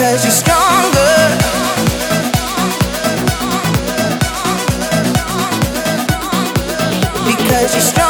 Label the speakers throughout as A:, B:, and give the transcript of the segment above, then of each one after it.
A: because you're stronger. Because you're stronger.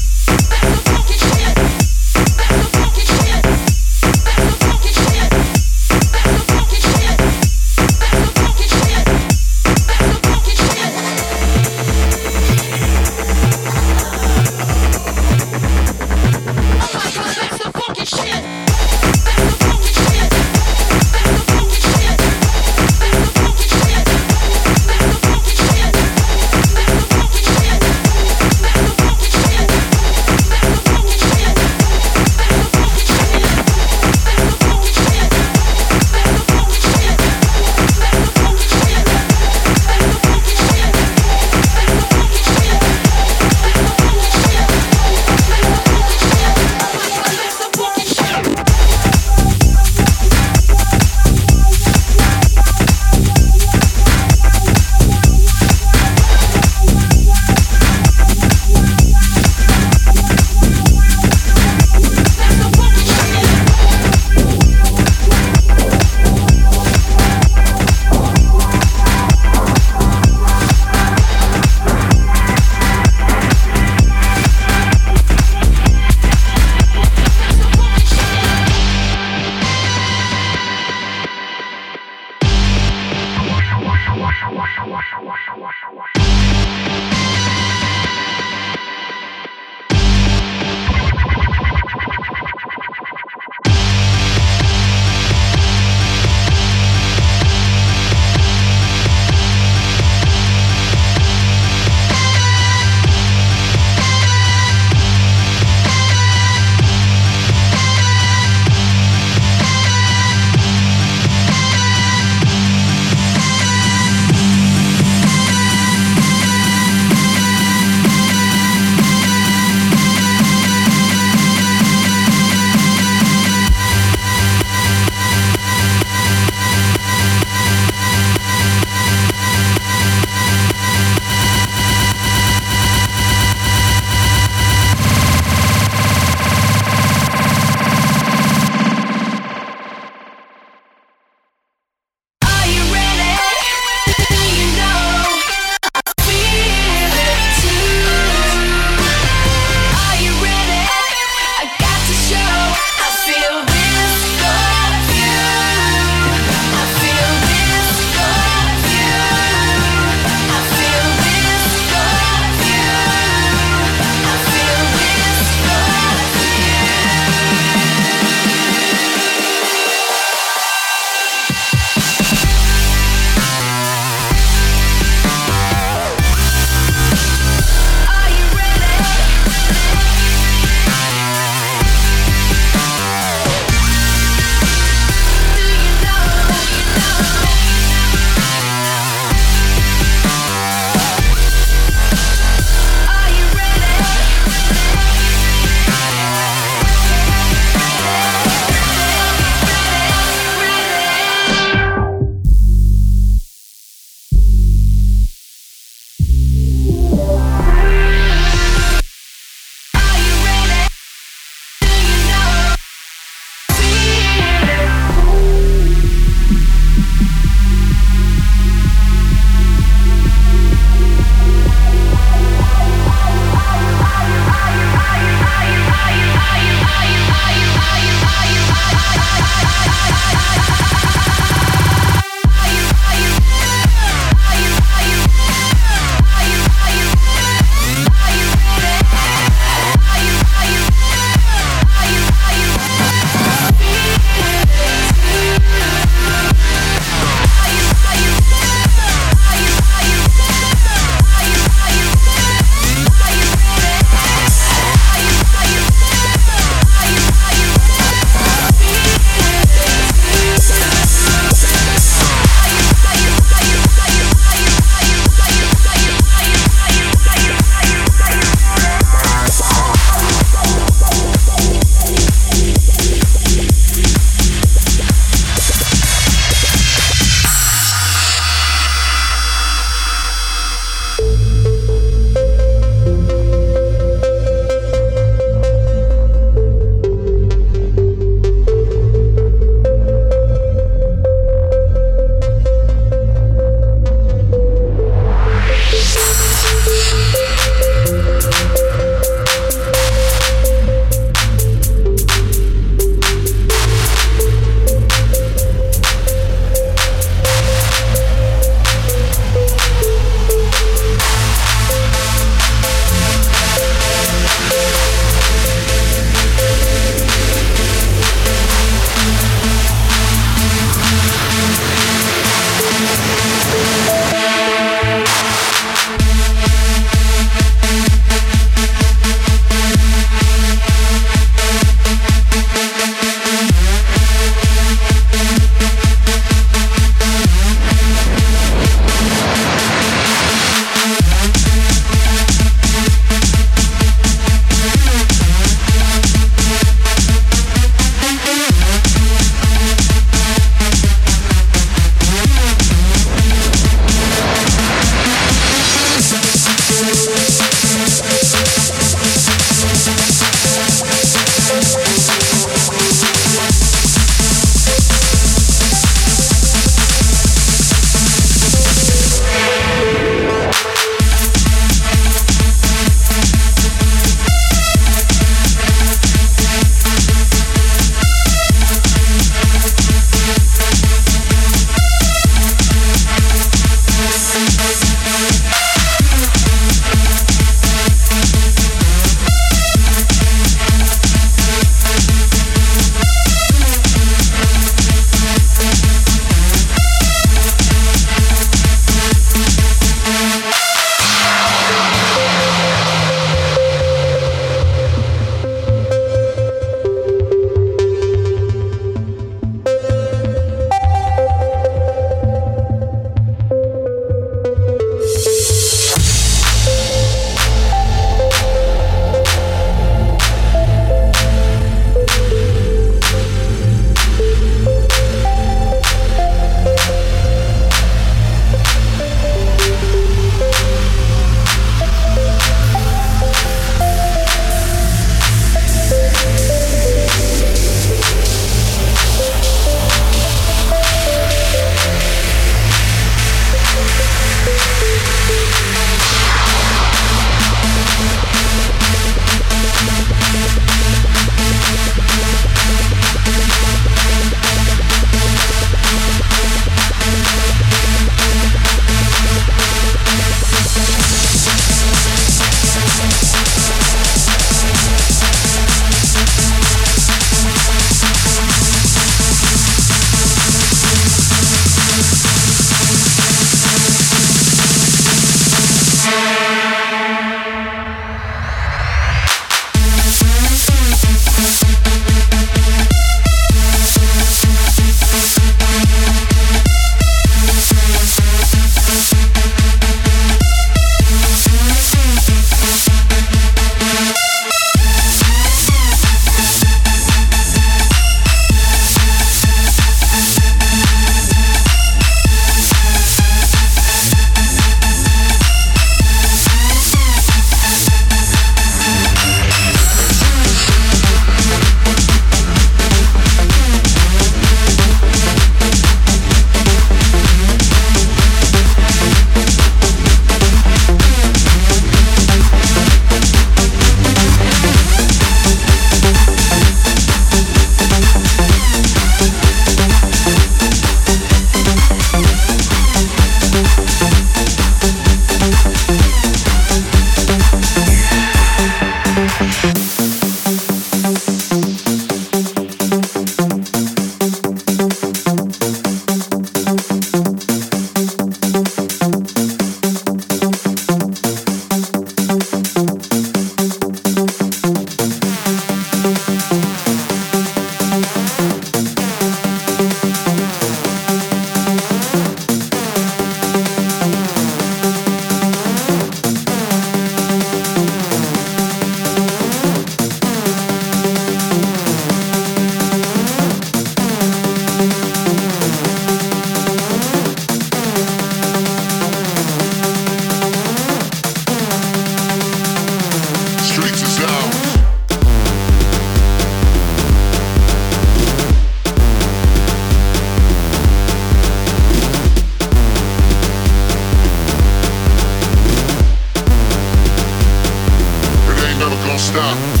B: stop.